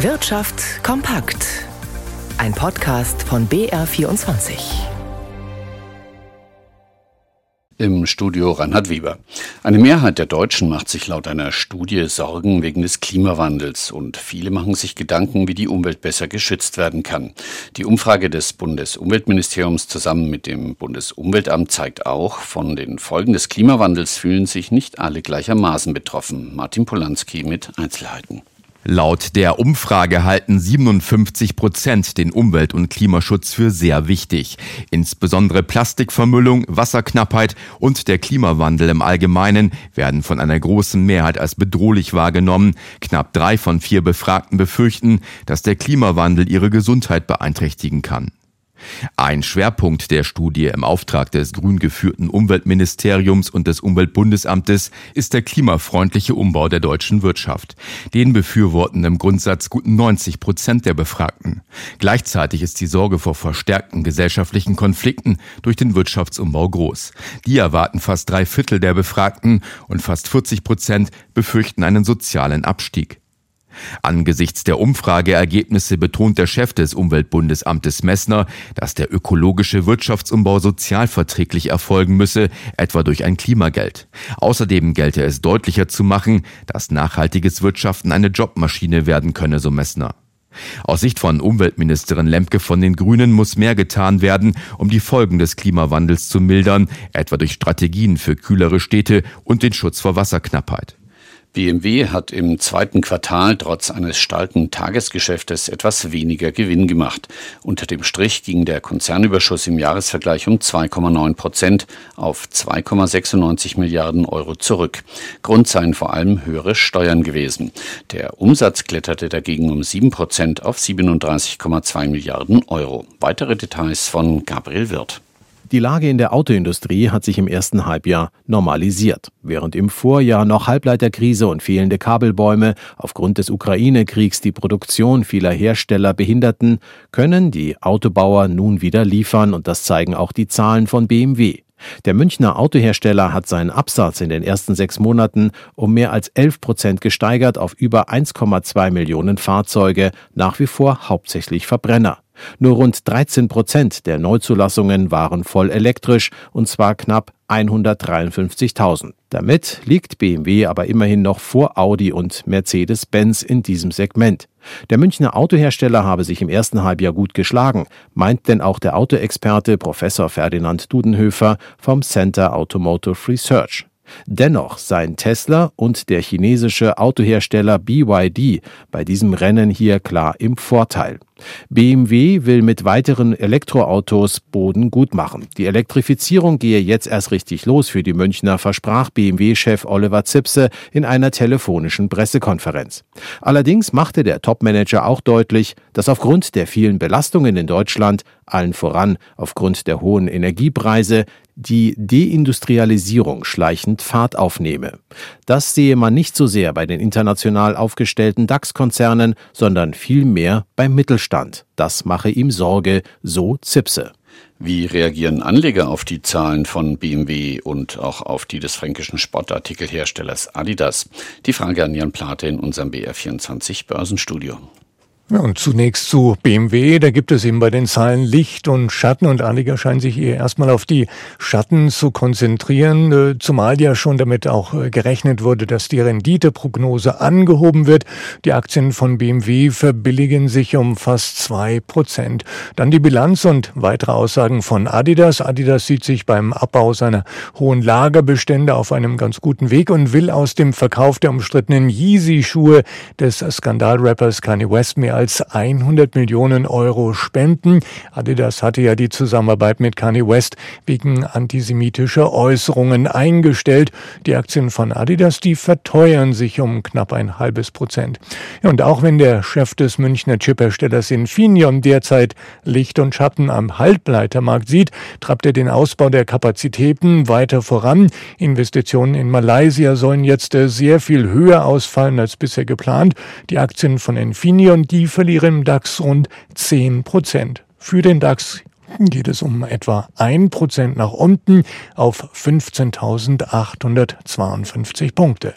Wirtschaft kompakt. Ein Podcast von BR24. Im Studio Reinhard Weber. Eine Mehrheit der Deutschen macht sich laut einer Studie Sorgen wegen des Klimawandels und viele machen sich Gedanken, wie die Umwelt besser geschützt werden kann. Die Umfrage des Bundesumweltministeriums zusammen mit dem Bundesumweltamt zeigt auch, von den Folgen des Klimawandels fühlen sich nicht alle gleichermaßen betroffen. Martin Polanski mit Einzelheiten. Laut der Umfrage halten 57 Prozent den Umwelt- und Klimaschutz für sehr wichtig. Insbesondere Plastikvermüllung, Wasserknappheit und der Klimawandel im Allgemeinen werden von einer großen Mehrheit als bedrohlich wahrgenommen. Knapp drei von vier Befragten befürchten, dass der Klimawandel ihre Gesundheit beeinträchtigen kann. Ein Schwerpunkt der Studie im Auftrag des grün geführten Umweltministeriums und des Umweltbundesamtes ist der klimafreundliche Umbau der deutschen Wirtschaft. Den befürworten im Grundsatz gut 90 Prozent der Befragten. Gleichzeitig ist die Sorge vor verstärkten gesellschaftlichen Konflikten durch den Wirtschaftsumbau groß. Die erwarten fast drei Viertel der Befragten und fast 40 Prozent befürchten einen sozialen Abstieg. Angesichts der Umfrageergebnisse betont der Chef des Umweltbundesamtes Messner, dass der ökologische Wirtschaftsumbau sozialverträglich erfolgen müsse, etwa durch ein Klimageld. Außerdem gelte es deutlicher zu machen, dass nachhaltiges Wirtschaften eine Jobmaschine werden könne, so Messner. Aus Sicht von Umweltministerin Lemke von den Grünen muss mehr getan werden, um die Folgen des Klimawandels zu mildern, etwa durch Strategien für kühlere Städte und den Schutz vor Wasserknappheit. BMW hat im zweiten Quartal trotz eines starken Tagesgeschäftes etwas weniger Gewinn gemacht. Unter dem Strich ging der Konzernüberschuss im Jahresvergleich um 2,9 Prozent auf 2,96 Milliarden Euro zurück. Grund seien vor allem höhere Steuern gewesen. Der Umsatz kletterte dagegen um 7 Prozent auf 37,2 Milliarden Euro. Weitere Details von Gabriel Wirth. Die Lage in der Autoindustrie hat sich im ersten Halbjahr normalisiert. Während im Vorjahr noch Halbleiterkrise und fehlende Kabelbäume aufgrund des Ukraine-Kriegs die Produktion vieler Hersteller behinderten, können die Autobauer nun wieder liefern und das zeigen auch die Zahlen von BMW. Der Münchner Autohersteller hat seinen Absatz in den ersten sechs Monaten um mehr als 11 Prozent gesteigert auf über 1,2 Millionen Fahrzeuge, nach wie vor hauptsächlich Verbrenner. Nur rund 13 Prozent der Neuzulassungen waren voll elektrisch, und zwar knapp 153.000. Damit liegt BMW aber immerhin noch vor Audi und Mercedes-Benz in diesem Segment. Der Münchner Autohersteller habe sich im ersten Halbjahr gut geschlagen, meint denn auch der Autoexperte Professor Ferdinand Dudenhöfer vom Center Automotive Research. Dennoch seien Tesla und der chinesische Autohersteller BYD bei diesem Rennen hier klar im Vorteil. BMW will mit weiteren Elektroautos Boden gut machen. Die Elektrifizierung gehe jetzt erst richtig los für die Münchner, versprach BMW-Chef Oliver Zipse in einer telefonischen Pressekonferenz. Allerdings machte der Topmanager auch deutlich, dass aufgrund der vielen Belastungen in Deutschland, allen voran aufgrund der hohen Energiepreise, die Deindustrialisierung schleichend Fahrt aufnehme. Das sehe man nicht so sehr bei den international aufgestellten DAX-Konzernen, sondern vielmehr beim Mittelstand. Das mache ihm Sorge, so Zipse. Wie reagieren Anleger auf die Zahlen von BMW und auch auf die des fränkischen Sportartikelherstellers Adidas? Die Frage an Jan Plate in unserem BR24 Börsenstudio. Ja, und zunächst zu BMW. Da gibt es eben bei den Zahlen Licht und Schatten und Anleger scheinen sich eher erstmal auf die Schatten zu konzentrieren, äh, zumal ja schon damit auch äh, gerechnet wurde, dass die Renditeprognose angehoben wird. Die Aktien von BMW verbilligen sich um fast zwei Prozent. Dann die Bilanz und weitere Aussagen von Adidas. Adidas sieht sich beim Abbau seiner hohen Lagerbestände auf einem ganz guten Weg und will aus dem Verkauf der umstrittenen Yeezy-Schuhe des Skandalrappers Kanye West mehr als 100 Millionen Euro spenden. Adidas hatte ja die Zusammenarbeit mit Kanye West wegen antisemitischer Äußerungen eingestellt. Die Aktien von Adidas, die verteuern sich um knapp ein halbes Prozent. Und auch wenn der Chef des Münchner Chipherstellers Infineon derzeit Licht und Schatten am Halbleitermarkt sieht, treibt er den Ausbau der Kapazitäten weiter voran. Investitionen in Malaysia sollen jetzt sehr viel höher ausfallen als bisher geplant. Die Aktien von Infineon, die verlieren im DAX rund 10 Prozent. Für den DAX geht es um etwa 1 Prozent nach unten auf 15.852 Punkte.